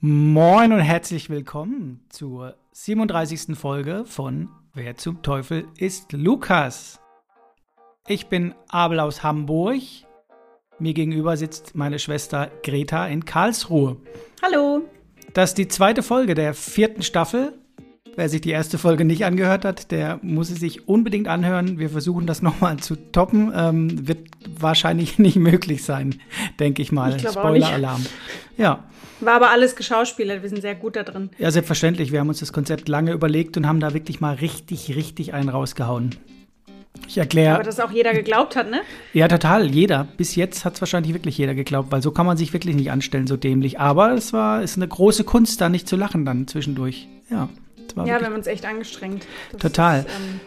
Moin und herzlich willkommen zur 37. Folge von Wer zum Teufel ist Lukas? Ich bin Abel aus Hamburg. Mir gegenüber sitzt meine Schwester Greta in Karlsruhe. Hallo. Das ist die zweite Folge der vierten Staffel. Wer sich die erste Folge nicht angehört hat, der muss es sich unbedingt anhören. Wir versuchen das nochmal zu toppen. Ähm, wird wahrscheinlich nicht möglich sein, denke ich mal. Spoiler-Alarm. Ja. War aber alles geschauspielert, wir sind sehr gut da drin. Ja, selbstverständlich. Wir haben uns das Konzept lange überlegt und haben da wirklich mal richtig, richtig einen rausgehauen. Ich erkläre. Aber dass auch jeder geglaubt hat, ne? Ja, total. Jeder. Bis jetzt hat es wahrscheinlich wirklich jeder geglaubt, weil so kann man sich wirklich nicht anstellen, so dämlich. Aber es war, ist eine große Kunst, da nicht zu lachen dann zwischendurch. Ja. ja, wir haben uns echt angestrengt. Das total. Ist, ähm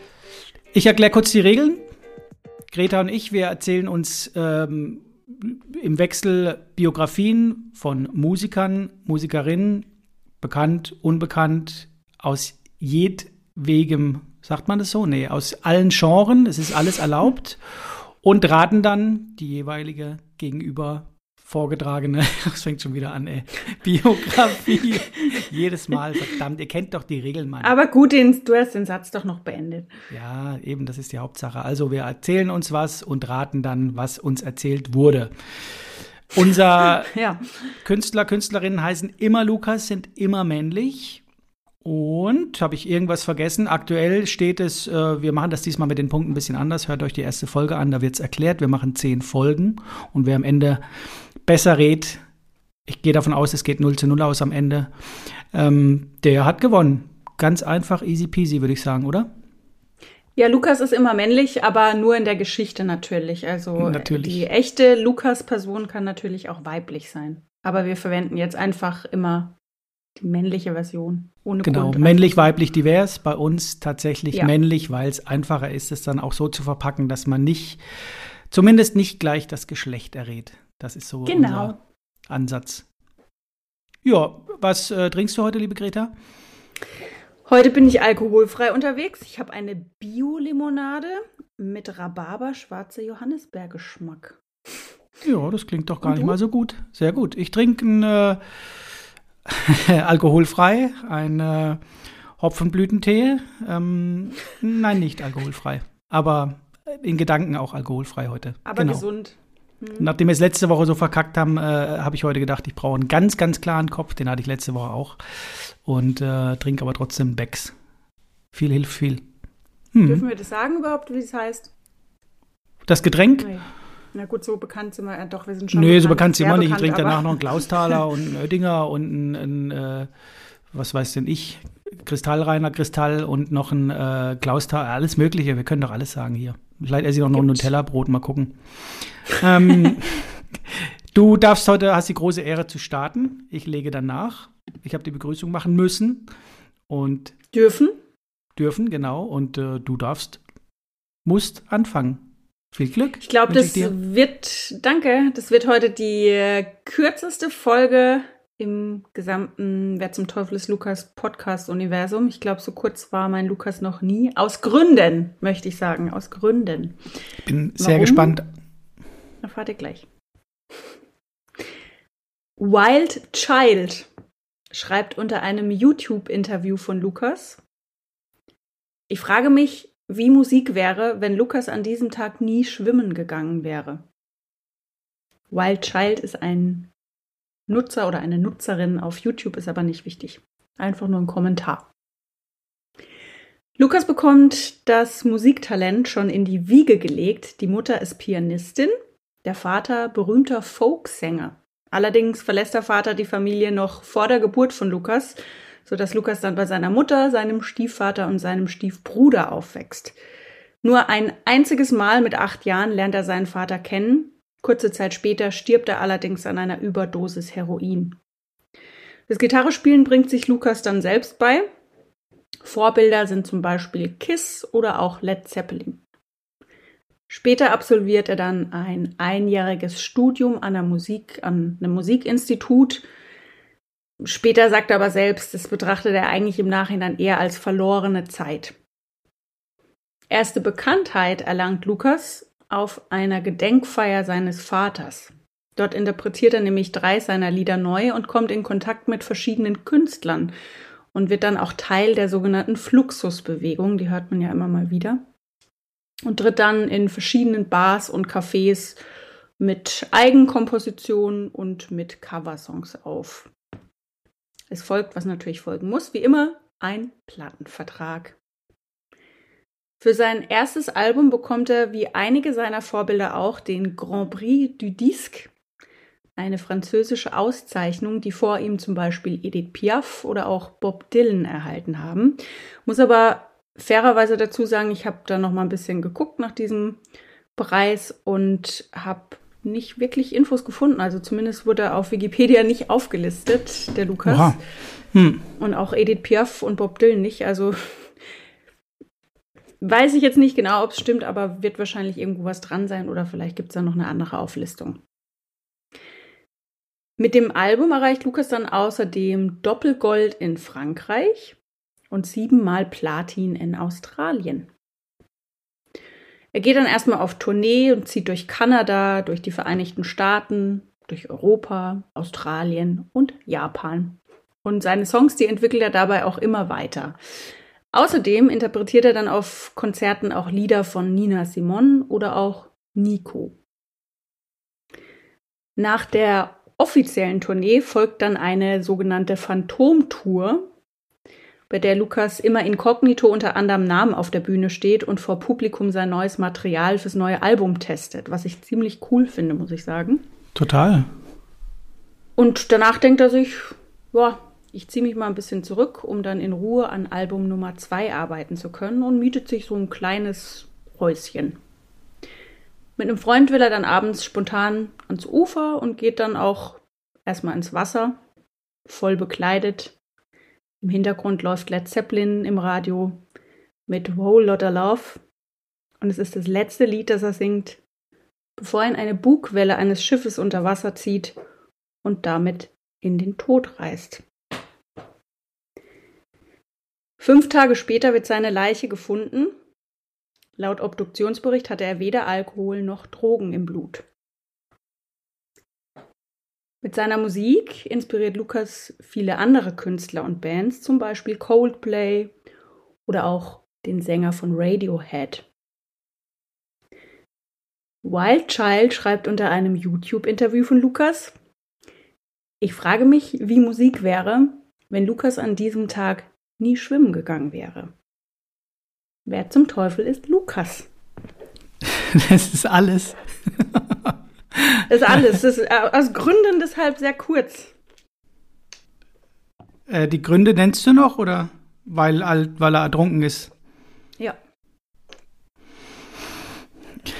ich erkläre kurz die Regeln. Greta und ich, wir erzählen uns ähm, im Wechsel Biografien von Musikern, Musikerinnen, bekannt, unbekannt, aus jedwegem, sagt man das so? Nee, aus allen Genren, es ist alles erlaubt und raten dann die jeweilige gegenüber vorgetragene, das fängt schon wieder an, ey, Biografie. Jedes Mal, verdammt, ihr kennt doch die Regeln, Mann. Aber gut, du hast den Satz doch noch beendet. Ja, eben, das ist die Hauptsache. Also wir erzählen uns was und raten dann, was uns erzählt wurde. Unser ja. Künstler, Künstlerinnen heißen immer Lukas, sind immer männlich. Und habe ich irgendwas vergessen? Aktuell steht es, äh, wir machen das diesmal mit den Punkten ein bisschen anders. Hört euch die erste Folge an, da wird es erklärt. Wir machen zehn Folgen und wer am Ende besser redet, ich gehe davon aus, es geht 0 zu 0 aus am Ende, ähm, der hat gewonnen. Ganz einfach, easy peasy, würde ich sagen, oder? Ja, Lukas ist immer männlich, aber nur in der Geschichte natürlich. Also natürlich. die echte Lukas-Person kann natürlich auch weiblich sein. Aber wir verwenden jetzt einfach immer die männliche Version. Ohne genau, männlich, weiblich, divers. Bei uns tatsächlich ja. männlich, weil es einfacher ist, es dann auch so zu verpacken, dass man nicht, zumindest nicht gleich das Geschlecht errät. Das ist so genau. unser Ansatz. Ja, was äh, trinkst du heute, liebe Greta? Heute bin ich alkoholfrei unterwegs. Ich habe eine Bio-Limonade mit Rhabarber, schwarzer Johannisbeergeschmack. Ja, das klingt doch gar nicht mal so gut. Sehr gut. Ich trinke ein äh, alkoholfrei, ein äh, Hopfenblütentee. Ähm, nein, nicht alkoholfrei. Aber in Gedanken auch alkoholfrei heute. Aber genau. gesund. Hm. Nachdem wir es letzte Woche so verkackt haben, äh, habe ich heute gedacht, ich brauche einen ganz, ganz klaren Kopf. Den hatte ich letzte Woche auch. Und äh, trinke aber trotzdem Becks. Viel hilft viel. Hm. Dürfen wir das sagen überhaupt, wie es heißt? Das Getränk? Nee. Na gut, so bekannt sind wir ja doch, wir sind schon. Nee, bekannt, so bekannt sind wir nicht. Ich trinke danach noch einen Klausthaler und einen Oettinger und einen, einen äh, was weiß denn ich, Kristallreiner Kristall und noch ein äh, Klausthaler, alles Mögliche. Wir können doch alles sagen hier. Vielleicht esse ich auch noch ein Nutella-Brot, mal gucken. ähm, du darfst heute, hast die große Ehre zu starten. Ich lege danach. Ich habe die Begrüßung machen müssen und dürfen. Dürfen, genau. Und äh, du darfst, musst anfangen. Viel Glück. Ich glaube, das ich wird, danke, das wird heute die äh, kürzeste Folge im gesamten Wer zum Teufel ist Lukas Podcast-Universum. Ich glaube, so kurz war mein Lukas noch nie. Aus Gründen, möchte ich sagen. Aus Gründen. Ich bin sehr Warum? gespannt. Erfahrt ihr gleich. Wild Child schreibt unter einem YouTube-Interview von Lukas. Ich frage mich, wie Musik wäre, wenn Lukas an diesem Tag nie schwimmen gegangen wäre. Wild Child ist ein Nutzer oder eine Nutzerin auf YouTube, ist aber nicht wichtig. Einfach nur ein Kommentar. Lukas bekommt das Musiktalent schon in die Wiege gelegt. Die Mutter ist Pianistin, der Vater berühmter Folksänger. Allerdings verlässt der Vater die Familie noch vor der Geburt von Lukas sodass Lukas dann bei seiner Mutter, seinem Stiefvater und seinem Stiefbruder aufwächst. Nur ein einziges Mal mit acht Jahren lernt er seinen Vater kennen. Kurze Zeit später stirbt er allerdings an einer Überdosis Heroin. Das Gitarrespielen bringt sich Lukas dann selbst bei. Vorbilder sind zum Beispiel Kiss oder auch Led Zeppelin. Später absolviert er dann ein einjähriges Studium an, einer Musik, an einem Musikinstitut Später sagt er aber selbst, das betrachtet er eigentlich im Nachhinein eher als verlorene Zeit. Erste Bekanntheit erlangt Lukas auf einer Gedenkfeier seines Vaters. Dort interpretiert er nämlich drei seiner Lieder neu und kommt in Kontakt mit verschiedenen Künstlern und wird dann auch Teil der sogenannten Fluxusbewegung, die hört man ja immer mal wieder. Und tritt dann in verschiedenen Bars und Cafés mit Eigenkompositionen und mit Coversongs auf. Es folgt, was natürlich folgen muss, wie immer, ein Plattenvertrag. Für sein erstes Album bekommt er wie einige seiner Vorbilder auch den Grand Prix du Disque, eine französische Auszeichnung, die vor ihm zum Beispiel Edith Piaf oder auch Bob Dylan erhalten haben. Muss aber fairerweise dazu sagen, ich habe da noch mal ein bisschen geguckt nach diesem Preis und habe nicht wirklich Infos gefunden. Also zumindest wurde er auf Wikipedia nicht aufgelistet, der Lukas. Hm. Und auch Edith Piaf und Bob Dylan nicht. Also Weiß ich jetzt nicht genau, ob es stimmt, aber wird wahrscheinlich irgendwo was dran sein oder vielleicht gibt es da noch eine andere Auflistung. Mit dem Album erreicht Lukas dann außerdem Doppelgold in Frankreich und siebenmal Platin in Australien. Er geht dann erstmal auf Tournee und zieht durch Kanada, durch die Vereinigten Staaten, durch Europa, Australien und Japan. Und seine Songs, die entwickelt er dabei auch immer weiter. Außerdem interpretiert er dann auf Konzerten auch Lieder von Nina Simon oder auch Nico. Nach der offiziellen Tournee folgt dann eine sogenannte Phantomtour, bei der Lukas immer inkognito unter anderem Namen auf der Bühne steht und vor Publikum sein neues Material fürs neue Album testet, was ich ziemlich cool finde, muss ich sagen. Total. Und danach denkt er sich, ja, ich ziehe mich mal ein bisschen zurück, um dann in Ruhe an Album Nummer 2 arbeiten zu können und mietet sich so ein kleines Häuschen. Mit einem Freund will er dann abends spontan ans Ufer und geht dann auch erstmal ins Wasser, voll bekleidet. Im Hintergrund läuft Led Zeppelin im Radio mit Whole Lotta Love. Und es ist das letzte Lied, das er singt, bevor in eine Bugwelle eines Schiffes unter Wasser zieht und damit in den Tod reist. Fünf Tage später wird seine Leiche gefunden. Laut Obduktionsbericht hatte er weder Alkohol noch Drogen im Blut. Mit seiner Musik inspiriert Lukas viele andere Künstler und Bands, zum Beispiel Coldplay oder auch den Sänger von Radiohead. Wild Child schreibt unter einem YouTube-Interview von Lukas, ich frage mich, wie Musik wäre, wenn Lukas an diesem Tag nie schwimmen gegangen wäre. Wer zum Teufel ist Lukas? Das ist alles. Das ist alles. Das ist äh, aus Gründen deshalb sehr kurz. Äh, die Gründe nennst du noch oder weil, weil er ertrunken ist? Ja.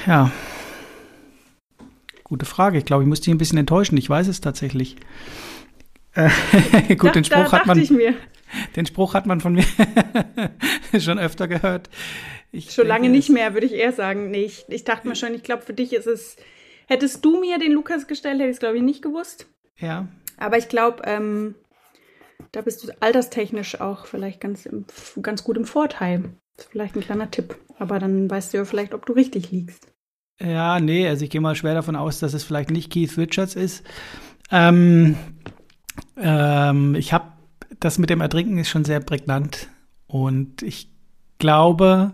Ja. Gute Frage. Ich glaube, ich muss dich ein bisschen enttäuschen. Ich weiß es tatsächlich. Äh, gut, da, den Spruch hat man. Ich mir. Den Spruch hat man von mir schon öfter gehört. Ich schon lange nicht mehr, würde ich eher sagen. Nee, ich, ich dachte mir schon, ich glaube, für dich ist es. Hättest du mir den Lukas gestellt, hätte ich es, glaube ich, nicht gewusst. Ja. Aber ich glaube, ähm, da bist du alterstechnisch auch vielleicht ganz, im, ganz gut im Vorteil. Das ist vielleicht ein kleiner Tipp. Aber dann weißt du ja vielleicht, ob du richtig liegst. Ja, nee, also ich gehe mal schwer davon aus, dass es vielleicht nicht Keith Richards ist. Ähm, ähm, ich habe das mit dem Ertrinken ist schon sehr prägnant. Und ich glaube,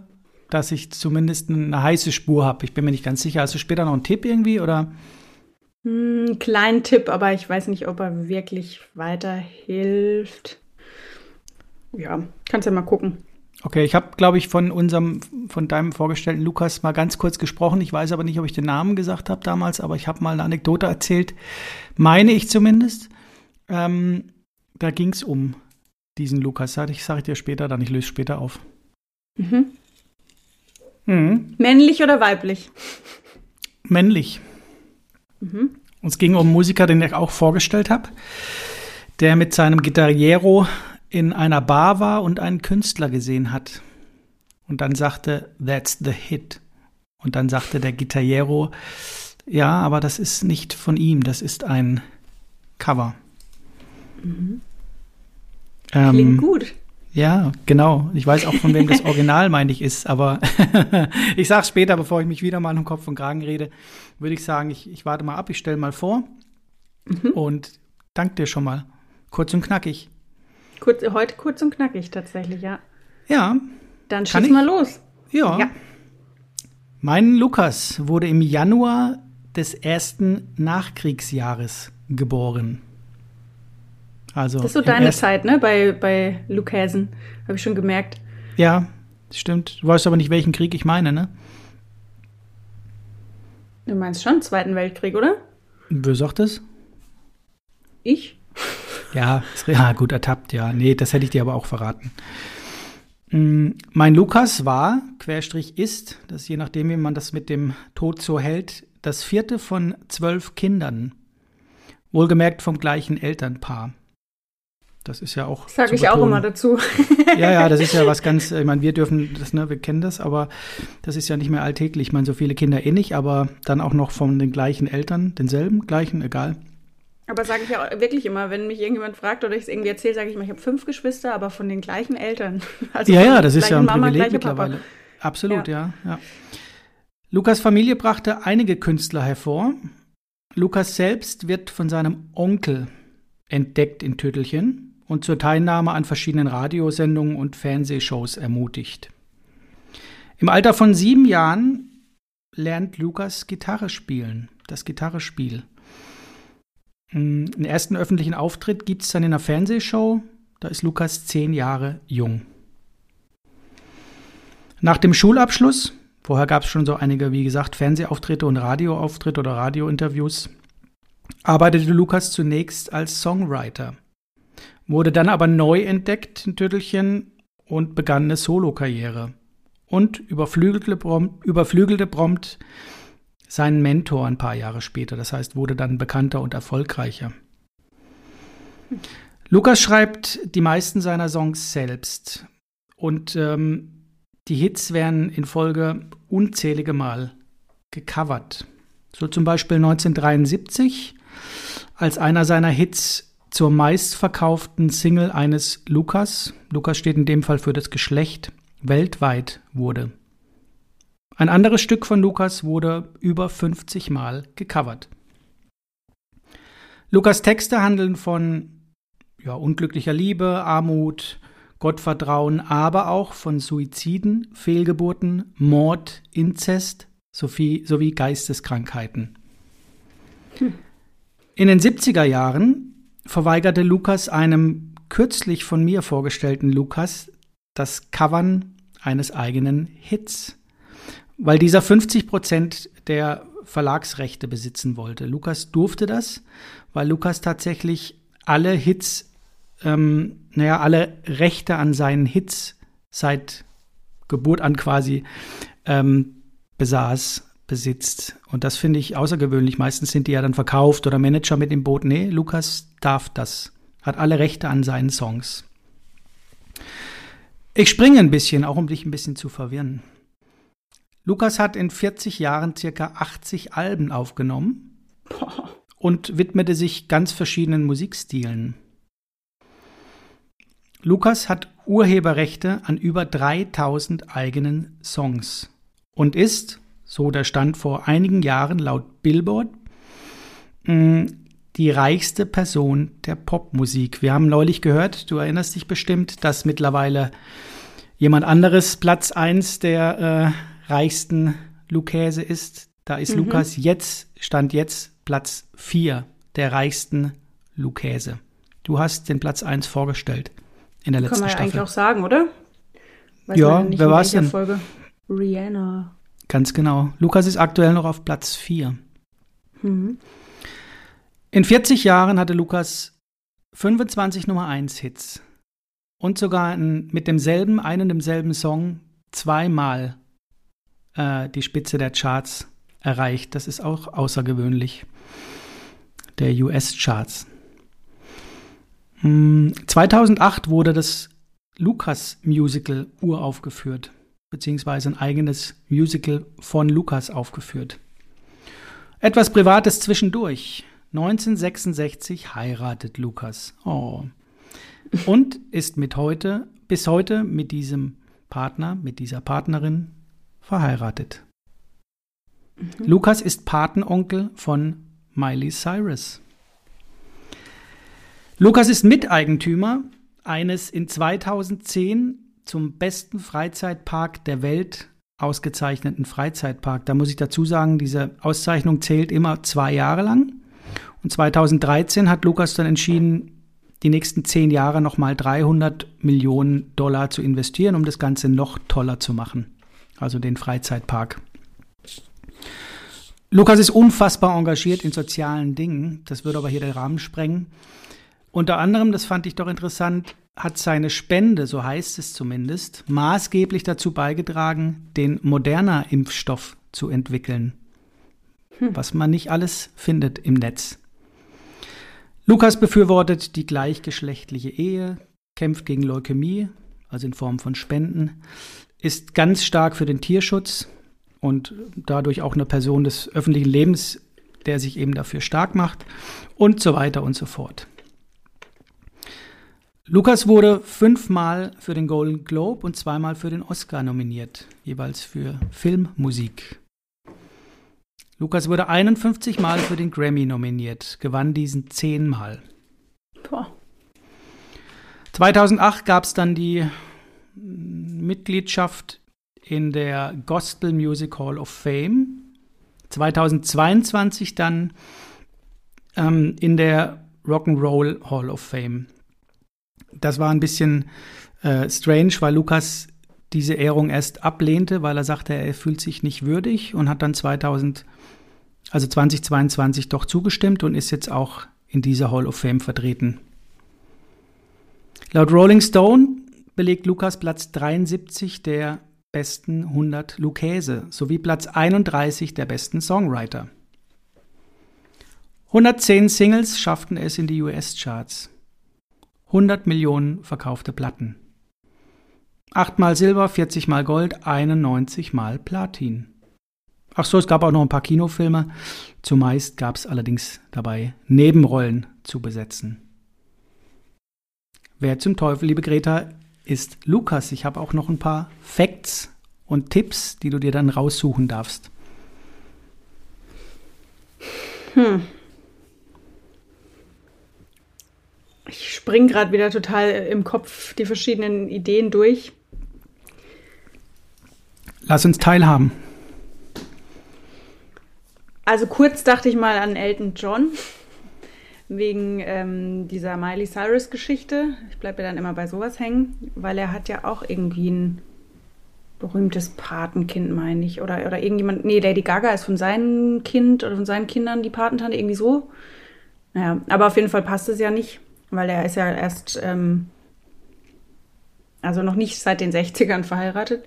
dass ich zumindest eine heiße Spur habe. Ich bin mir nicht ganz sicher. Hast du später noch einen Tipp irgendwie oder? Einen hm, kleinen Tipp, aber ich weiß nicht, ob er wirklich weiterhilft. Ja, kannst ja mal gucken. Okay, ich habe, glaube ich, von unserem, von deinem vorgestellten Lukas mal ganz kurz gesprochen. Ich weiß aber nicht, ob ich den Namen gesagt habe damals, aber ich habe mal eine Anekdote erzählt, meine ich zumindest. Ähm, da ging es um diesen Lukas. Ich sage dir später dann, ich löse später auf. Mhm. Mhm. Männlich oder weiblich? Männlich. Mhm. Und es ging um einen Musiker, den ich auch vorgestellt habe, der mit seinem Gitarriero in einer Bar war und einen Künstler gesehen hat. Und dann sagte, that's the hit. Und dann sagte der Gitarriero, ja, aber das ist nicht von ihm, das ist ein Cover. Mhm. Ähm, Klingt gut. Ja, genau. Ich weiß auch, von wem das Original, meine ich, ist. Aber ich sage später, bevor ich mich wieder mal um Kopf und Kragen rede, würde ich sagen, ich, ich warte mal ab, ich stelle mal vor. Mhm. Und dank dir schon mal. Kurz und knackig. Kurz, heute kurz und knackig tatsächlich, ja. Ja. Dann schieß mal los. Ja. ja. Mein Lukas wurde im Januar des ersten Nachkriegsjahres geboren. Also das ist so deine Zeit, ne? Bei, bei Lukäsen, habe ich schon gemerkt. Ja, stimmt. Du weißt aber nicht, welchen Krieg ich meine, ne? Du meinst schon Zweiten Weltkrieg, oder? Wer sagt das? Ich? Ja, ja, gut ertappt, ja. Nee, das hätte ich dir aber auch verraten. Mm, mein Lukas war, Querstrich ist, das je nachdem, wie man das mit dem Tod so hält, das vierte von zwölf Kindern. Wohlgemerkt vom gleichen Elternpaar. Das ist ja auch. Sage ich betonen. auch immer dazu. ja, ja, das ist ja was ganz, ich meine, wir dürfen das, ne, wir kennen das, aber das ist ja nicht mehr alltäglich. Ich meine, so viele Kinder eh nicht, aber dann auch noch von den gleichen Eltern, denselben, gleichen, egal. Aber sage ich ja wirklich immer, wenn mich irgendjemand fragt oder ich es irgendwie erzähle, sage ich immer, ich habe fünf Geschwister, aber von den gleichen Eltern. Also ja, ja, das ist ja ein Mama, Privileg mittlerweile. Papa. Absolut, ja. ja, ja. Lukas Familie brachte einige Künstler hervor. Lukas selbst wird von seinem Onkel entdeckt in Tüttelchen und zur Teilnahme an verschiedenen Radiosendungen und Fernsehshows ermutigt. Im Alter von sieben Jahren lernt Lukas Gitarre spielen, das Gitarrespiel. Den ersten öffentlichen Auftritt gibt es dann in einer Fernsehshow, da ist Lukas zehn Jahre jung. Nach dem Schulabschluss, vorher gab es schon so einige, wie gesagt, Fernsehauftritte und Radioauftritte oder Radiointerviews, arbeitete Lukas zunächst als Songwriter – wurde dann aber neu entdeckt in Tüttelchen und begann eine Solokarriere und überflügelte prompt, überflügelte prompt seinen Mentor ein paar Jahre später. Das heißt, wurde dann bekannter und erfolgreicher. Lukas schreibt die meisten seiner Songs selbst und ähm, die Hits werden in Folge unzählige Mal gecovert. So zum Beispiel 1973, als einer seiner Hits zur meistverkauften Single eines Lukas, Lukas steht in dem Fall für das Geschlecht, weltweit wurde. Ein anderes Stück von Lukas wurde über 50 Mal gecovert. Lukas Texte handeln von ja, unglücklicher Liebe, Armut, Gottvertrauen, aber auch von Suiziden, Fehlgeburten, Mord, Inzest sowie, sowie Geisteskrankheiten. Hm. In den 70er Jahren verweigerte Lukas einem kürzlich von mir vorgestellten Lukas das Covern eines eigenen Hits, weil dieser 50 Prozent der Verlagsrechte besitzen wollte. Lukas durfte das, weil Lukas tatsächlich alle Hits, ähm, naja, alle Rechte an seinen Hits seit Geburt an quasi ähm, besaß, besitzt. Und das finde ich außergewöhnlich. Meistens sind die ja dann verkauft oder Manager mit im Boot. Nee, Lukas darf das. Hat alle Rechte an seinen Songs. Ich springe ein bisschen, auch um dich ein bisschen zu verwirren. Lukas hat in 40 Jahren circa 80 Alben aufgenommen und widmete sich ganz verschiedenen Musikstilen. Lukas hat Urheberrechte an über 3000 eigenen Songs und ist, so der Stand vor einigen Jahren laut Billboard, mm, die reichste Person der Popmusik. Wir haben neulich gehört, du erinnerst dich bestimmt, dass mittlerweile jemand anderes Platz 1 der äh, reichsten Lukäse ist. Da ist mhm. Lukas jetzt, Stand jetzt, Platz 4 der reichsten Lukäse. Du hast den Platz 1 vorgestellt in der letzten Staffel. Kann man ja eigentlich auch sagen, oder? Weiß ja, wer war es denn? Folge. Rihanna. Ganz genau. Lukas ist aktuell noch auf Platz 4. Mhm. In 40 Jahren hatte Lukas 25 Nummer 1 Hits und sogar in, mit demselben, einen demselben Song zweimal äh, die Spitze der Charts erreicht. Das ist auch außergewöhnlich. Der US-Charts. Hm, 2008 wurde das Lukas-Musical uraufgeführt beziehungsweise ein eigenes Musical von Lukas aufgeführt. Etwas Privates zwischendurch. 1966 heiratet Lukas. Oh. Und ist mit heute, bis heute mit diesem Partner, mit dieser Partnerin verheiratet. Mhm. Lukas ist Patenonkel von Miley Cyrus. Lukas ist Miteigentümer eines in 2010 zum besten Freizeitpark der Welt ausgezeichneten Freizeitpark. Da muss ich dazu sagen, diese Auszeichnung zählt immer zwei Jahre lang. Und 2013 hat Lukas dann entschieden, die nächsten zehn Jahre nochmal 300 Millionen Dollar zu investieren, um das Ganze noch toller zu machen. Also den Freizeitpark. Lukas ist unfassbar engagiert in sozialen Dingen. Das würde aber hier den Rahmen sprengen. Unter anderem, das fand ich doch interessant, hat seine Spende, so heißt es zumindest, maßgeblich dazu beigetragen, den moderner Impfstoff zu entwickeln. Hm. Was man nicht alles findet im Netz. Lukas befürwortet die gleichgeschlechtliche Ehe, kämpft gegen Leukämie, also in Form von Spenden, ist ganz stark für den Tierschutz und dadurch auch eine Person des öffentlichen Lebens, der sich eben dafür stark macht und so weiter und so fort. Lukas wurde fünfmal für den Golden Globe und zweimal für den Oscar nominiert, jeweils für Filmmusik. Lukas wurde 51 Mal für den Grammy nominiert, gewann diesen zehnmal. Boah. 2008 gab es dann die Mitgliedschaft in der Gospel Music Hall of Fame. 2022 dann ähm, in der Rock'n'Roll Hall of Fame. Das war ein bisschen äh, strange, weil Lukas diese Ehrung erst ablehnte, weil er sagte, er fühlt sich nicht würdig und hat dann 2000, also 2022 doch zugestimmt und ist jetzt auch in dieser Hall of Fame vertreten. Laut Rolling Stone belegt Lukas Platz 73 der besten 100 Lucchese sowie Platz 31 der besten Songwriter. 110 Singles schafften es in die US-Charts. 100 Millionen verkaufte Platten. 8 mal Silber, 40 mal Gold, 91 mal Platin. Ach so, es gab auch noch ein paar Kinofilme. Zumeist gab es allerdings dabei Nebenrollen zu besetzen. Wer zum Teufel, liebe Greta, ist Lukas? Ich habe auch noch ein paar Facts und Tipps, die du dir dann raussuchen darfst. Hm. Ich springe gerade wieder total im Kopf die verschiedenen Ideen durch. Lass uns teilhaben. Also kurz dachte ich mal an Elton John wegen ähm, dieser Miley Cyrus-Geschichte. Ich bleibe ja dann immer bei sowas hängen, weil er hat ja auch irgendwie ein berühmtes Patenkind, meine ich. Oder, oder irgendjemand. Nee, Lady Gaga ist von seinem Kind oder von seinen Kindern die Patentante, irgendwie so. Naja, aber auf jeden Fall passt es ja nicht weil er ist ja erst, ähm, also noch nicht seit den 60ern verheiratet.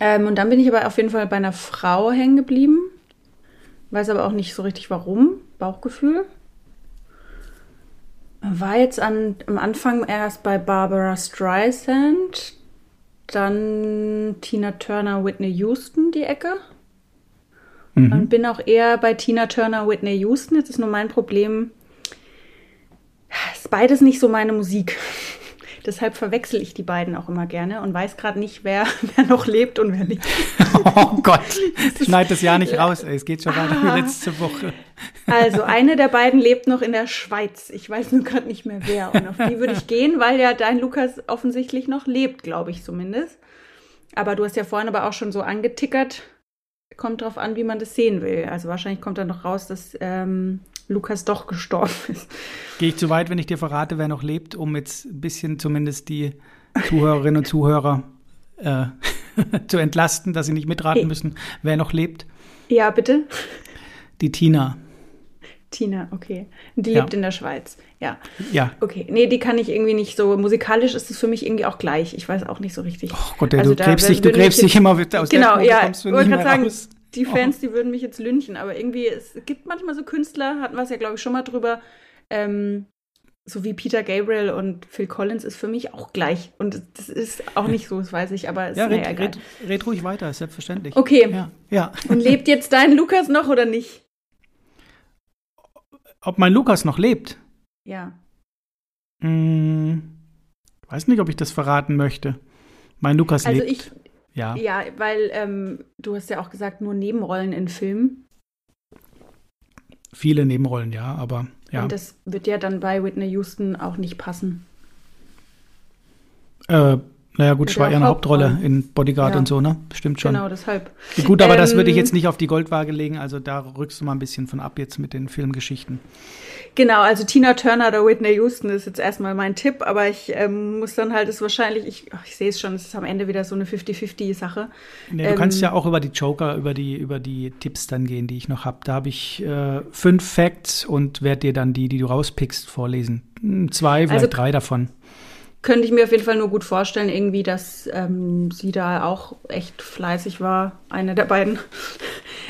Ähm, und dann bin ich aber auf jeden Fall bei einer Frau hängen geblieben. Weiß aber auch nicht so richtig warum. Bauchgefühl. War jetzt an, am Anfang erst bei Barbara Streisand, dann Tina Turner, Whitney Houston die Ecke. Mhm. Und bin auch eher bei Tina Turner, Whitney Houston. Jetzt ist nur mein Problem, ist beides nicht so meine Musik. Deshalb verwechsel ich die beiden auch immer gerne und weiß gerade nicht, wer, wer noch lebt und wer nicht. oh Gott, schneid das ja nicht raus. Ey. Es geht schon weiter wie letzte Woche. Also eine der beiden lebt noch in der Schweiz. Ich weiß nur gerade nicht mehr wer. Und auf die würde ich gehen, weil ja dein Lukas offensichtlich noch lebt, glaube ich zumindest. Aber du hast ja vorhin aber auch schon so angetickert. Kommt drauf an, wie man das sehen will. Also wahrscheinlich kommt dann noch raus, dass ähm, Lukas doch gestorben ist. Gehe ich zu weit, wenn ich dir verrate, wer noch lebt, um jetzt ein bisschen zumindest die Zuhörerinnen und Zuhörer äh, zu entlasten, dass sie nicht mitraten müssen, wer noch lebt? Ja, bitte. Die Tina. Tina, okay. Die ja. lebt in der Schweiz. Ja. Ja. Okay. Nee, die kann ich irgendwie nicht so. Musikalisch ist es für mich irgendwie auch gleich. Ich weiß auch nicht so richtig. Oh Gott, ey, also du gräbst dich, du gräbst dich immer aus Genau, ja. Ich wollte gerade sagen, raus die. Fans, oh. die würden mich jetzt lynchen, aber irgendwie, es gibt manchmal so Künstler, hatten wir es ja, glaube ich, schon mal drüber, ähm, so wie Peter Gabriel und Phil Collins ist für mich auch gleich. Und das ist auch nicht so, das weiß ich, aber es ja, ist red, naja, red, red, ruhig weiter, ist selbstverständlich. Okay. Ja, ja. Und lebt jetzt dein Lukas noch oder nicht? Ob mein Lukas noch lebt? Ja. Hm, weiß nicht, ob ich das verraten möchte. Mein Lukas also lebt. Ich, ja. Ja, weil ähm, du hast ja auch gesagt, nur Nebenrollen in Filmen. Viele Nebenrollen, ja, aber Ja. Und das wird ja dann bei Whitney Houston auch nicht passen. Äh, naja, gut, ich war ja eine Hauptrolle in Bodyguard ja. und so, ne? Stimmt schon. Genau, deshalb. Gut, aber ähm, das würde ich jetzt nicht auf die Goldwaage legen, also da rückst du mal ein bisschen von ab jetzt mit den Filmgeschichten. Genau, also Tina Turner oder Whitney Houston ist jetzt erstmal mein Tipp, aber ich ähm, muss dann halt, ist wahrscheinlich, ich, oh, ich sehe es schon, es ist am Ende wieder so eine 50-50-Sache. Nee, du ähm, kannst ja auch über die Joker, über die, über die Tipps dann gehen, die ich noch habe. Da habe ich äh, fünf Facts und werde dir dann die, die du rauspickst, vorlesen. Hm, zwei, vielleicht also, drei davon könnte ich mir auf jeden Fall nur gut vorstellen, irgendwie, dass ähm, sie da auch echt fleißig war, eine der beiden.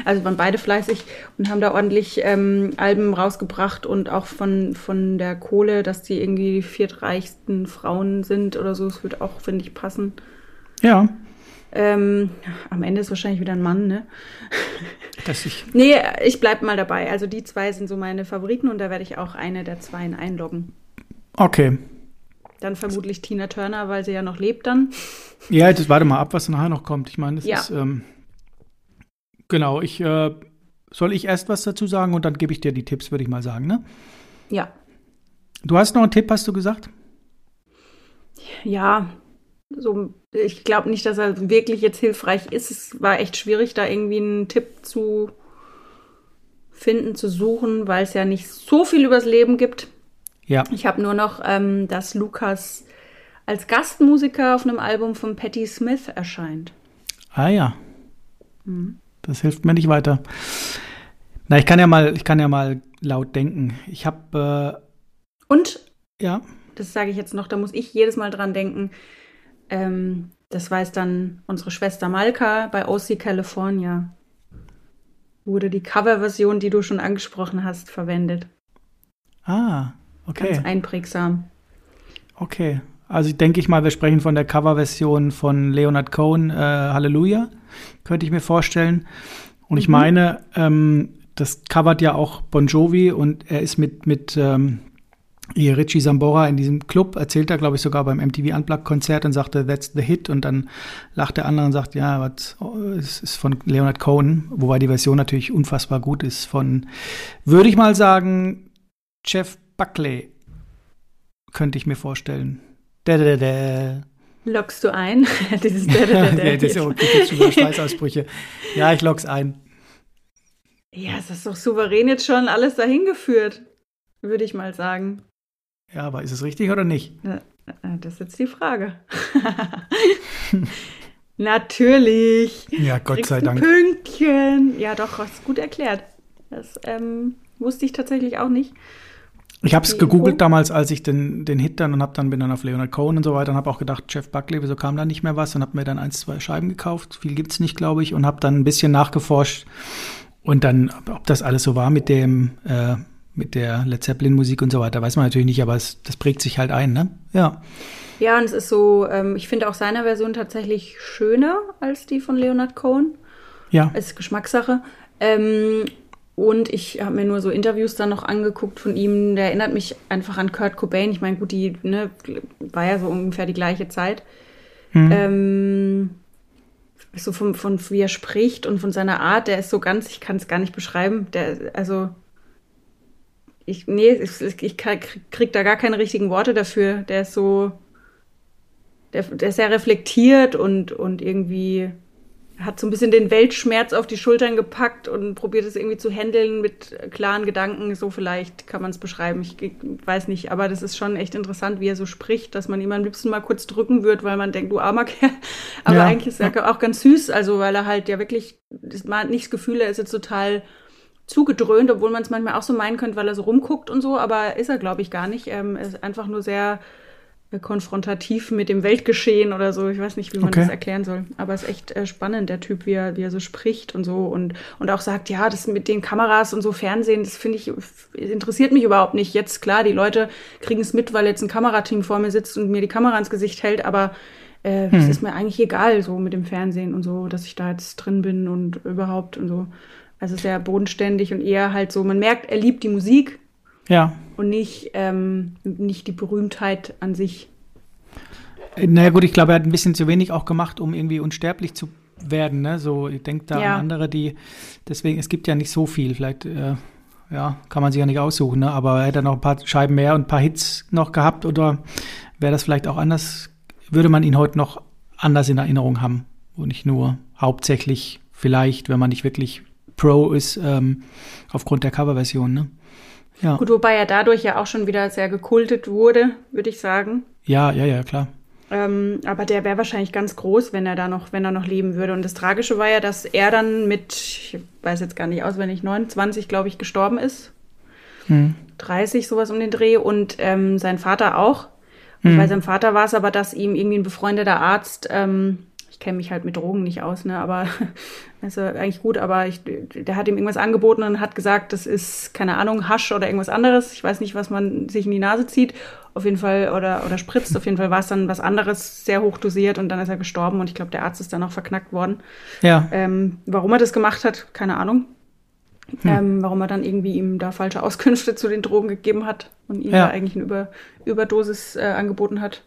Also waren beide fleißig und haben da ordentlich ähm, Alben rausgebracht und auch von, von der Kohle, dass die irgendwie die viertreichsten Frauen sind oder so. Das würde auch, finde ich, passen. Ja. Ähm, am Ende ist wahrscheinlich wieder ein Mann, ne? Das ich. nee, ich bleib mal dabei. Also die zwei sind so meine Favoriten und da werde ich auch eine der zwei einloggen. Okay, dann vermutlich Tina Turner, weil sie ja noch lebt dann. Ja, jetzt warte mal ab, was nachher noch kommt. Ich meine, das ja. ist ähm, genau. Ich äh, soll ich erst was dazu sagen und dann gebe ich dir die Tipps, würde ich mal sagen, ne? Ja. Du hast noch einen Tipp, hast du gesagt? Ja, so, ich glaube nicht, dass er wirklich jetzt hilfreich ist. Es war echt schwierig, da irgendwie einen Tipp zu finden, zu suchen, weil es ja nicht so viel übers Leben gibt. Ja. Ich habe nur noch, ähm, dass Lukas als Gastmusiker auf einem Album von Patti Smith erscheint. Ah ja. Mhm. Das hilft mir nicht weiter. Na, ich kann ja mal, ich kann ja mal laut denken. Ich habe äh, und ja. Das sage ich jetzt noch. Da muss ich jedes Mal dran denken. Ähm, das weiß dann unsere Schwester Malka bei OC California. Wurde die Coverversion, die du schon angesprochen hast, verwendet. Ah, Okay. Ganz einprägsam. Okay. Also denke ich mal, wir sprechen von der Coverversion von Leonard Cohen, äh, Halleluja, könnte ich mir vorstellen. Und mhm. ich meine, ähm, das covert ja auch Bon Jovi und er ist mit, mit ähm, Richie Sambora in diesem Club, erzählt er, glaube ich, sogar beim MTV Unplugged-Konzert und sagte, that's the hit. Und dann lacht der andere und sagt, ja, was, oh, es ist von Leonard Cohen, wobei die Version natürlich unfassbar gut ist von, würde ich mal sagen, Jeff Buckley könnte ich mir vorstellen. Da, da, da. Lockst du ein? Dieses da, da, da, ja, das ist ja okay, jetzt schon Schweißausbrüche. Ja, ich lock's ein. Ja, es ist doch souverän jetzt schon alles dahin geführt, würde ich mal sagen. Ja, aber ist es richtig oder nicht? Das ist jetzt die Frage. Natürlich. Ja, Gott Kriegst sei Dank. Pünktchen. Ja, doch, hast gut erklärt. Das ähm, wusste ich tatsächlich auch nicht. Ich habe es gegoogelt damals, als ich den, den Hit dann und habe dann bin dann auf Leonard Cohen und so weiter und habe auch gedacht, Jeff Buckley, wieso kam da nicht mehr was und habe mir dann ein, zwei Scheiben gekauft. Viel gibt's nicht, glaube ich, und habe dann ein bisschen nachgeforscht und dann, ob das alles so war mit dem, äh, mit der Led Zeppelin Musik und so weiter, weiß man natürlich nicht, aber es, das prägt sich halt ein, ne? Ja. Ja, und es ist so, ähm, ich finde auch seine Version tatsächlich schöner als die von Leonard Cohen. Ja. Als Geschmackssache. Ähm, und ich habe mir nur so Interviews dann noch angeguckt von ihm. Der erinnert mich einfach an Kurt Cobain. Ich meine, gut, die ne, war ja so ungefähr die gleiche Zeit. Mhm. Ähm, so von, von wie er spricht und von seiner Art, der ist so ganz, ich kann es gar nicht beschreiben. Der, also, ich, nee, ich, ich krieg da gar keine richtigen Worte dafür. Der ist so, der, der ist sehr reflektiert und, und irgendwie hat so ein bisschen den Weltschmerz auf die Schultern gepackt und probiert es irgendwie zu handeln mit klaren Gedanken. So vielleicht kann man es beschreiben. Ich, weiß nicht, aber das ist schon echt interessant, wie er so spricht, dass man ihm am liebsten mal kurz drücken wird, weil man denkt, du armer Kerl. Aber ja. eigentlich ist er auch ganz süß, also weil er halt ja wirklich, man hat nicht das Gefühl, er ist jetzt total zugedröhnt, obwohl man es manchmal auch so meinen könnte, weil er so rumguckt und so, aber ist er, glaube ich, gar nicht. Ähm, er ist einfach nur sehr konfrontativ mit dem Weltgeschehen oder so. Ich weiß nicht, wie man okay. das erklären soll. Aber es ist echt äh, spannend, der Typ, wie er, wie er so spricht und so und, und auch sagt, ja, das mit den Kameras und so Fernsehen, das finde ich, interessiert mich überhaupt nicht. Jetzt, klar, die Leute kriegen es mit, weil jetzt ein Kamerateam vor mir sitzt und mir die Kamera ins Gesicht hält, aber äh, hm. es ist mir eigentlich egal, so mit dem Fernsehen und so, dass ich da jetzt drin bin und überhaupt und so. Also sehr bodenständig und eher halt so, man merkt, er liebt die Musik, ja. Und nicht, ähm, nicht die Berühmtheit an sich. Naja gut, ich glaube, er hat ein bisschen zu wenig auch gemacht, um irgendwie unsterblich zu werden. Ne? So, ich denke da ja. an andere, die, deswegen, es gibt ja nicht so viel. Vielleicht äh, ja, kann man sich ja nicht aussuchen, ne? aber hätte er noch ein paar Scheiben mehr und ein paar Hits noch gehabt oder wäre das vielleicht auch anders, würde man ihn heute noch anders in Erinnerung haben und nicht nur hauptsächlich vielleicht, wenn man nicht wirklich Pro ist, ähm, aufgrund der Coverversion. Ne? Ja. Gut, wobei er dadurch ja auch schon wieder sehr gekultet wurde, würde ich sagen. Ja, ja, ja, klar. Ähm, aber der wäre wahrscheinlich ganz groß, wenn er da noch, wenn er noch leben würde. Und das Tragische war ja, dass er dann mit, ich weiß jetzt gar nicht auswendig, 29, glaube ich, gestorben ist. Hm. 30, sowas um den Dreh. Und ähm, sein Vater auch. Und hm. bei seinem Vater war es aber, dass ihm irgendwie ein befreundeter Arzt ähm, ich kenne mich halt mit Drogen nicht aus, ne, aber also eigentlich gut, aber ich, der hat ihm irgendwas angeboten und hat gesagt, das ist, keine Ahnung, Hasch oder irgendwas anderes. Ich weiß nicht, was man sich in die Nase zieht. Auf jeden Fall, oder, oder spritzt. Auf jeden Fall war es dann was anderes, sehr hoch dosiert und dann ist er gestorben und ich glaube, der Arzt ist dann auch verknackt worden. Ja. Ähm, warum er das gemacht hat, keine Ahnung. Hm. Ähm, warum er dann irgendwie ihm da falsche Auskünfte zu den Drogen gegeben hat und ihm ja. da eigentlich eine Über Überdosis äh, angeboten hat.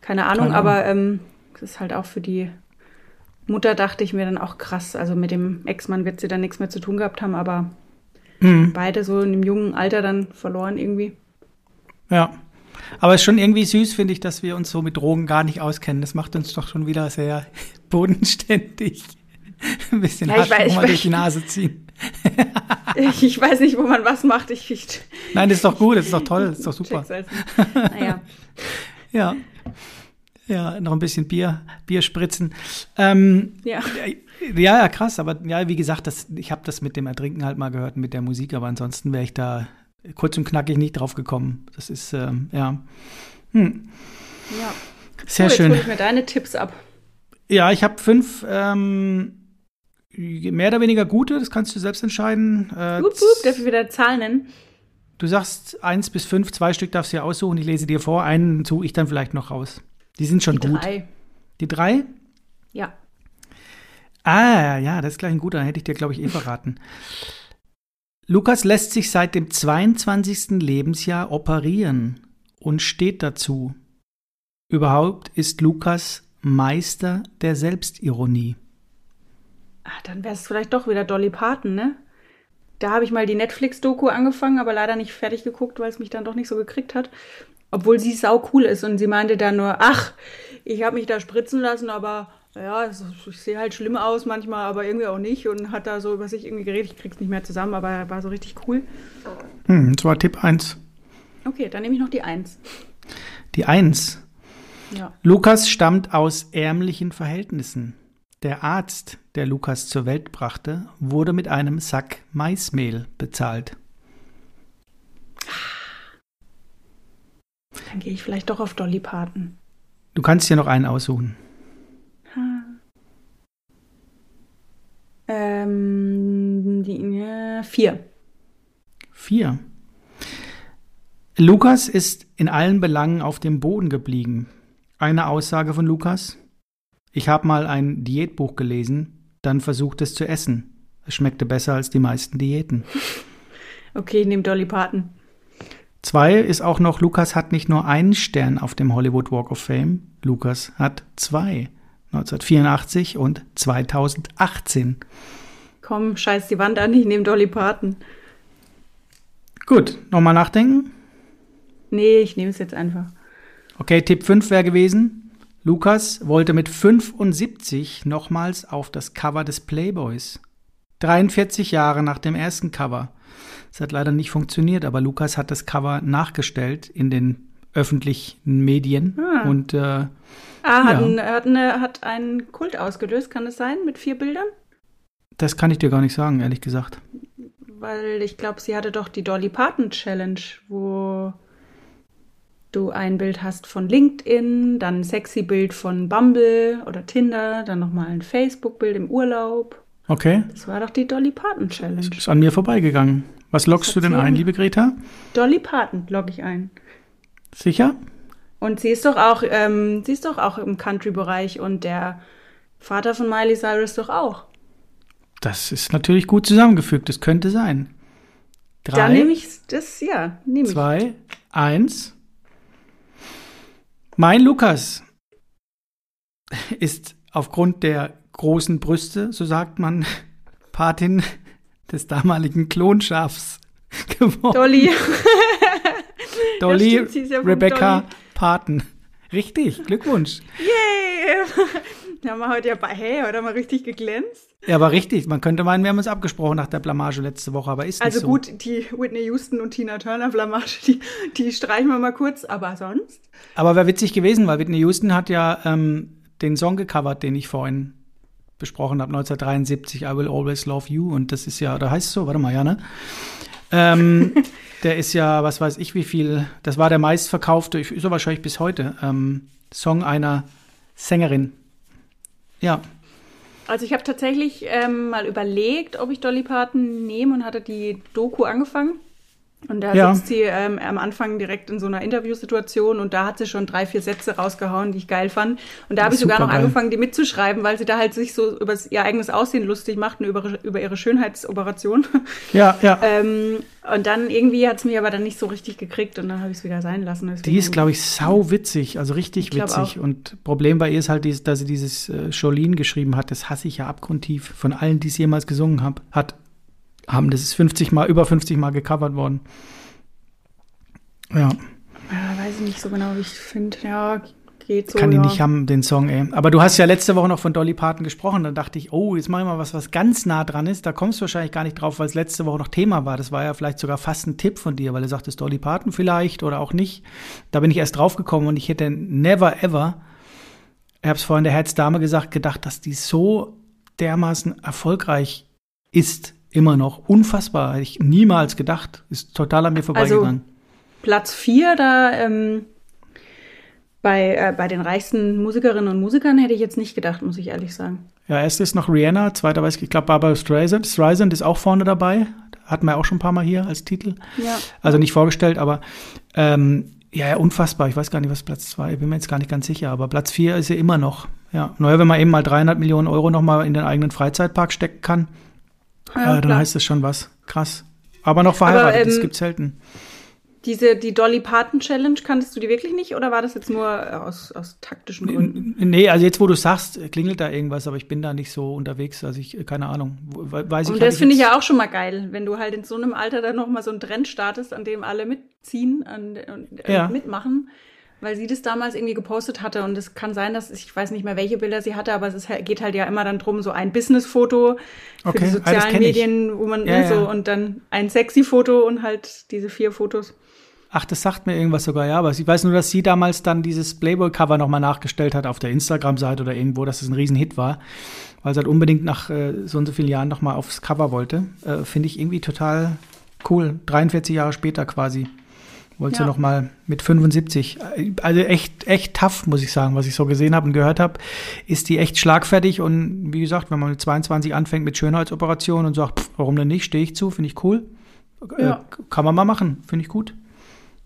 Keine Ahnung, keine Ahnung. aber ähm, das ist halt auch für die Mutter dachte ich mir dann auch krass. Also mit dem Ex-Mann wird sie dann nichts mehr zu tun gehabt haben, aber mhm. beide so in einem jungen Alter dann verloren irgendwie. Ja. Aber es ist schon irgendwie süß, finde ich, dass wir uns so mit Drogen gar nicht auskennen. Das macht uns doch schon wieder sehr bodenständig. Ein bisschen ja, Hasch, weiß, man durch die Nase ziehen. ich, ich, weiß nicht, wo man was macht. Ich, ich Nein, das ist doch gut, das ist doch toll, das ist doch super. Naja. ja. Ja, noch ein bisschen Bier, Bier spritzen. Ähm, ja. ja. Ja, krass, aber ja, wie gesagt, das, ich habe das mit dem Ertrinken halt mal gehört mit der Musik, aber ansonsten wäre ich da kurz und knackig nicht drauf gekommen. Das ist, ähm, ja. Hm. Ja. Sehr cool, schön. Jetzt ich mir deine Tipps ab. Ja, ich habe fünf ähm, mehr oder weniger gute, das kannst du selbst entscheiden. Äh, gut, gut, darf ich wieder Zahlen nennen? Du sagst eins bis fünf, zwei Stück darfst du ja aussuchen, ich lese dir vor, einen suche ich dann vielleicht noch raus. Die sind schon die gut. Drei. Die drei? Ja. Ah, ja, das ist gleich ein guter, hätte ich dir, glaube ich, eh verraten. Lukas lässt sich seit dem 22. Lebensjahr operieren und steht dazu. Überhaupt ist Lukas Meister der Selbstironie. Ach, dann wäre es vielleicht doch wieder Dolly Parton, ne? Da habe ich mal die Netflix-Doku angefangen, aber leider nicht fertig geguckt, weil es mich dann doch nicht so gekriegt hat. Obwohl sie sau cool ist und sie meinte dann nur, ach, ich habe mich da spritzen lassen, aber ja, ich sehe halt schlimm aus manchmal, aber irgendwie auch nicht und hat da so über sich irgendwie geredet. Ich krieg's nicht mehr zusammen, aber war so richtig cool. Hm, das war Tipp 1. Okay, dann nehme ich noch die 1. Die 1. Ja. Lukas stammt aus ärmlichen Verhältnissen. Der Arzt, der Lukas zur Welt brachte, wurde mit einem Sack Maismehl bezahlt. Dann gehe ich vielleicht doch auf Dolly Parton. Du kannst dir noch einen aussuchen. Ähm, die, äh, vier. Vier. Lukas ist in allen Belangen auf dem Boden geblieben. Eine Aussage von Lukas. Ich habe mal ein Diätbuch gelesen, dann versucht es zu essen. Es schmeckte besser als die meisten Diäten. Okay, nehme Dolly Parton. Zwei ist auch noch, Lukas hat nicht nur einen Stern auf dem Hollywood Walk of Fame, Lukas hat zwei. 1984 und 2018. Komm, scheiß die Wand an, ich nehme Dolly Parton. Gut, nochmal nachdenken? Nee, ich nehme es jetzt einfach. Okay, Tipp 5 wäre gewesen. Lukas wollte mit 75 nochmals auf das Cover des Playboys. 43 Jahre nach dem ersten Cover. Es hat leider nicht funktioniert, aber Lukas hat das Cover nachgestellt in den öffentlichen Medien. Ah. Und äh, ah, hat, ja. ein, hat, eine, hat einen Kult ausgelöst, kann es sein, mit vier Bildern? Das kann ich dir gar nicht sagen, ehrlich gesagt. Weil ich glaube, sie hatte doch die Dolly Parton Challenge, wo du ein Bild hast von LinkedIn, dann ein sexy Bild von Bumble oder Tinder, dann nochmal ein Facebook-Bild im Urlaub. Okay. Das war doch die Dolly Parton Challenge. Das ist an mir vorbeigegangen. Was loggst du denn ein, liebe Greta? Dolly Parton logge ich ein. Sicher? Und sie ist doch auch, ähm, sie ist doch auch im Country-Bereich und der Vater von Miley Cyrus doch auch. Das ist natürlich gut zusammengefügt. Das könnte sein. Drei, da nehme ich das, ja, nehme ich. Zwei, eins. Mein Lukas ist aufgrund der großen Brüste, so sagt man, Patin des damaligen Klonschafs geworden. Dolly. Dolly, ja, stimmt, ja Rebecca Dolly. Paten. Richtig, Glückwunsch. Yay! Da haben wir heute ja bei, hey, heute haben wir richtig geglänzt. Ja, aber richtig. Man könnte meinen, wir haben uns abgesprochen nach der Blamage letzte Woche, aber ist also nicht so. Also gut, die Whitney Houston und Tina Turner Blamage, die, die streichen wir mal kurz, aber sonst. Aber wäre witzig gewesen, weil Whitney Houston hat ja ähm, den Song gecovert, den ich vorhin besprochen habe, 1973, I Will Always Love You. Und das ist ja, da heißt es so, warte mal, ja, ne? Ähm, der ist ja, was weiß ich, wie viel, das war der meistverkaufte, ist er wahrscheinlich bis heute, ähm, Song einer Sängerin. Ja. Also ich habe tatsächlich ähm, mal überlegt, ob ich Dolly Parton nehme und hatte die Doku angefangen. Und da ja. sitzt sie ähm, am Anfang direkt in so einer Interviewsituation und da hat sie schon drei, vier Sätze rausgehauen, die ich geil fand. Und da habe ich sogar noch geil. angefangen, die mitzuschreiben, weil sie da halt sich so über ihr eigenes Aussehen lustig macht und über, über ihre Schönheitsoperation. Ja, ja. ähm, und dann irgendwie hat es mich aber dann nicht so richtig gekriegt und dann habe ich es wieder sein lassen. Deswegen die ist, glaube ich, sau witzig, also richtig witzig. Auch. Und Problem bei ihr ist halt, dass sie dieses äh, Jolene geschrieben hat. Das hasse ich ja abgrundtief von allen, die es jemals gesungen hab, hat haben. Das ist 50 Mal, über 50 Mal gecovert worden. Ja. Ja, weiß ich nicht so genau, wie ich finde. Ja, geht so. Kann ja. die nicht haben, den Song, ey. Aber du hast ja letzte Woche noch von Dolly Parton gesprochen. Dann dachte ich, oh, jetzt mach ich mal was, was ganz nah dran ist. Da kommst du wahrscheinlich gar nicht drauf, weil es letzte Woche noch Thema war. Das war ja vielleicht sogar fast ein Tipp von dir, weil du sagtest Dolly Parton vielleicht oder auch nicht. Da bin ich erst drauf gekommen und ich hätte never ever, ich habe es vorhin der Herzdame gesagt, gedacht, dass die so dermaßen erfolgreich ist immer noch unfassbar. Hätte ich niemals gedacht. Ist total an mir vorbeigegangen. Also, Platz 4 da ähm, bei, äh, bei den reichsten Musikerinnen und Musikern hätte ich jetzt nicht gedacht, muss ich ehrlich sagen. Ja, erst ist noch Rihanna, zweiter weiß ich, ich glaube Barbara Streisand. Streisand ist auch vorne dabei. Hatten wir auch schon ein paar Mal hier als Titel. Ja. Also nicht vorgestellt, aber ähm, ja, ja, unfassbar. Ich weiß gar nicht, was Platz 2, bin mir jetzt gar nicht ganz sicher, aber Platz 4 ist ja immer noch. Ja, naja, wenn man eben mal 300 Millionen Euro nochmal in den eigenen Freizeitpark stecken kann, ja, äh, dann heißt es schon was. Krass. Aber noch verheiratet, Aber, ähm, das gibt's selten. Diese, die Dolly Parton Challenge, kanntest du die wirklich nicht oder war das jetzt nur aus, aus taktischen Gründen? Nee, also jetzt, wo du sagst, klingelt da irgendwas, aber ich bin da nicht so unterwegs, also ich, keine Ahnung, weiß ich Und das finde ich ja auch schon mal geil, wenn du halt in so einem Alter dann nochmal so einen Trend startest, an dem alle mitziehen und, und äh, ja. mitmachen weil sie das damals irgendwie gepostet hatte und es kann sein, dass ich weiß nicht mehr, welche Bilder sie hatte, aber es geht halt ja immer dann drum, so ein Business-Foto für okay. die ah, sozialen ah, Medien, wo man ja, ne, so ja. und dann ein sexy Foto und halt diese vier Fotos. Ach, das sagt mir irgendwas sogar, ja, aber ich weiß nur, dass sie damals dann dieses Playboy-Cover nochmal nachgestellt hat auf der Instagram-Seite oder irgendwo, dass es ein Riesenhit war, weil sie halt unbedingt nach äh, so und so vielen Jahren nochmal aufs Cover wollte. Äh, Finde ich irgendwie total cool. 43 Jahre später quasi. Wollte ja. noch mal mit 75. Also echt, echt tough, muss ich sagen, was ich so gesehen habe und gehört habe. Ist die echt schlagfertig und wie gesagt, wenn man mit 22 anfängt mit Schönheitsoperationen und sagt, pff, warum denn nicht, stehe ich zu, finde ich cool. Äh, ja. Äh, kann man mal machen, finde ich gut.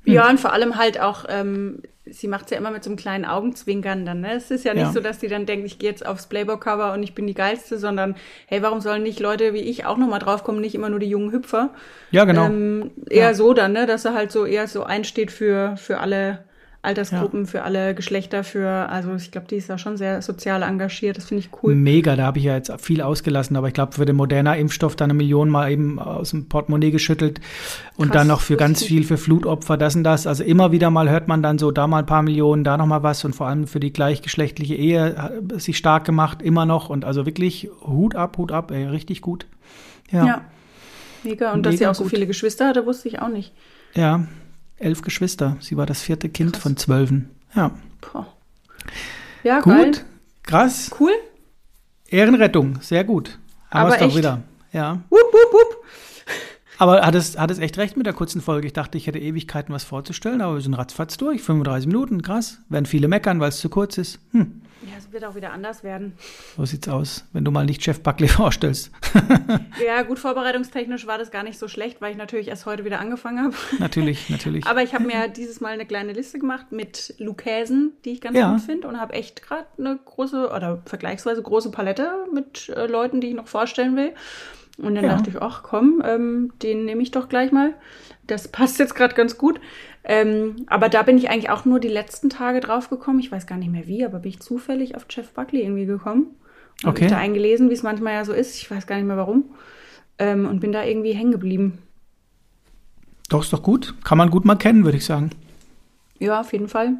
Ja, und vor allem halt auch, ähm, sie macht es ja immer mit so einem kleinen Augenzwinkern dann. Ne? Es ist ja nicht ja. so, dass sie dann denkt, ich gehe jetzt aufs Playboy-Cover und ich bin die Geilste, sondern hey, warum sollen nicht Leute wie ich auch nochmal draufkommen, nicht immer nur die jungen Hüpfer? Ja, genau. Ähm, eher ja. so dann, ne? dass er halt so eher so einsteht für, für alle Altersgruppen, ja. für alle Geschlechter, für, also ich glaube, die ist da schon sehr sozial engagiert, das finde ich cool. Mega, da habe ich ja jetzt viel ausgelassen, aber ich glaube, für den moderner Impfstoff da eine Million mal eben aus dem Portemonnaie geschüttelt und Krass, dann noch für ganz viel für Flutopfer, das und das. Also immer wieder mal hört man dann so, da mal ein paar Millionen, da noch mal was und vor allem für die gleichgeschlechtliche Ehe sich stark gemacht, immer noch und also wirklich Hut ab, Hut ab, ey, richtig gut. Ja. ja. Mega. Und Mega dass sie auch so viele Geschwister hatte, wusste ich auch nicht. Ja, elf Geschwister. Sie war das vierte Kind Krass. von zwölfen. Ja. Boah. Ja, gut. Geil. Krass. Cool. Ehrenrettung, sehr gut. Haben wir es doch wieder. Ja. Wupp, wupp, wupp. Aber hat es, hat es echt recht mit der kurzen Folge? Ich dachte, ich hätte Ewigkeiten was vorzustellen, aber wir sind ratzfatz durch. 35 Minuten, krass. Werden viele meckern, weil es zu kurz ist. Hm. Ja, es wird auch wieder anders werden. So sieht's aus, wenn du mal nicht Chef Buckley vorstellst. ja, gut, vorbereitungstechnisch war das gar nicht so schlecht, weil ich natürlich erst heute wieder angefangen habe. Natürlich, natürlich. Aber ich habe mir dieses Mal eine kleine Liste gemacht mit Lukäsen, die ich ganz ja. gut finde und habe echt gerade eine große oder vergleichsweise große Palette mit äh, Leuten, die ich noch vorstellen will. Und dann ja. dachte ich, ach komm, ähm, den nehme ich doch gleich mal. Das passt jetzt gerade ganz gut. Ähm, aber da bin ich eigentlich auch nur die letzten Tage drauf gekommen. Ich weiß gar nicht mehr wie, aber bin ich zufällig auf Jeff Buckley irgendwie gekommen. Okay. Habe ich da eingelesen, wie es manchmal ja so ist. Ich weiß gar nicht mehr warum. Ähm, und bin da irgendwie hängen geblieben. Doch, ist doch gut. Kann man gut mal kennen, würde ich sagen. Ja, auf jeden Fall.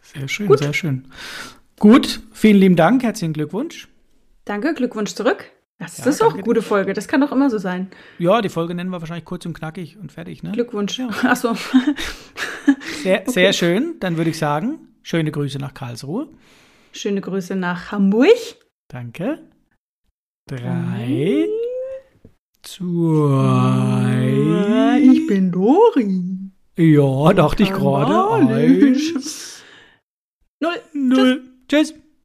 Sehr schön, gut. sehr schön. Gut, vielen lieben Dank, herzlichen Glückwunsch. Danke, Glückwunsch zurück. Das ja, ist auch eine gute Folge, das kann doch immer so sein. Ja, die Folge nennen wir wahrscheinlich kurz und knackig und fertig, ne? Glückwunsch. Ja. Achso. Sehr, okay. sehr schön, dann würde ich sagen, schöne Grüße nach Karlsruhe. Schöne Grüße nach Hamburg. Danke. Drei. Zwei. Ich bin Dori. Ja, dachte ich gerade. Null. Null. Tschüss. Tschüss.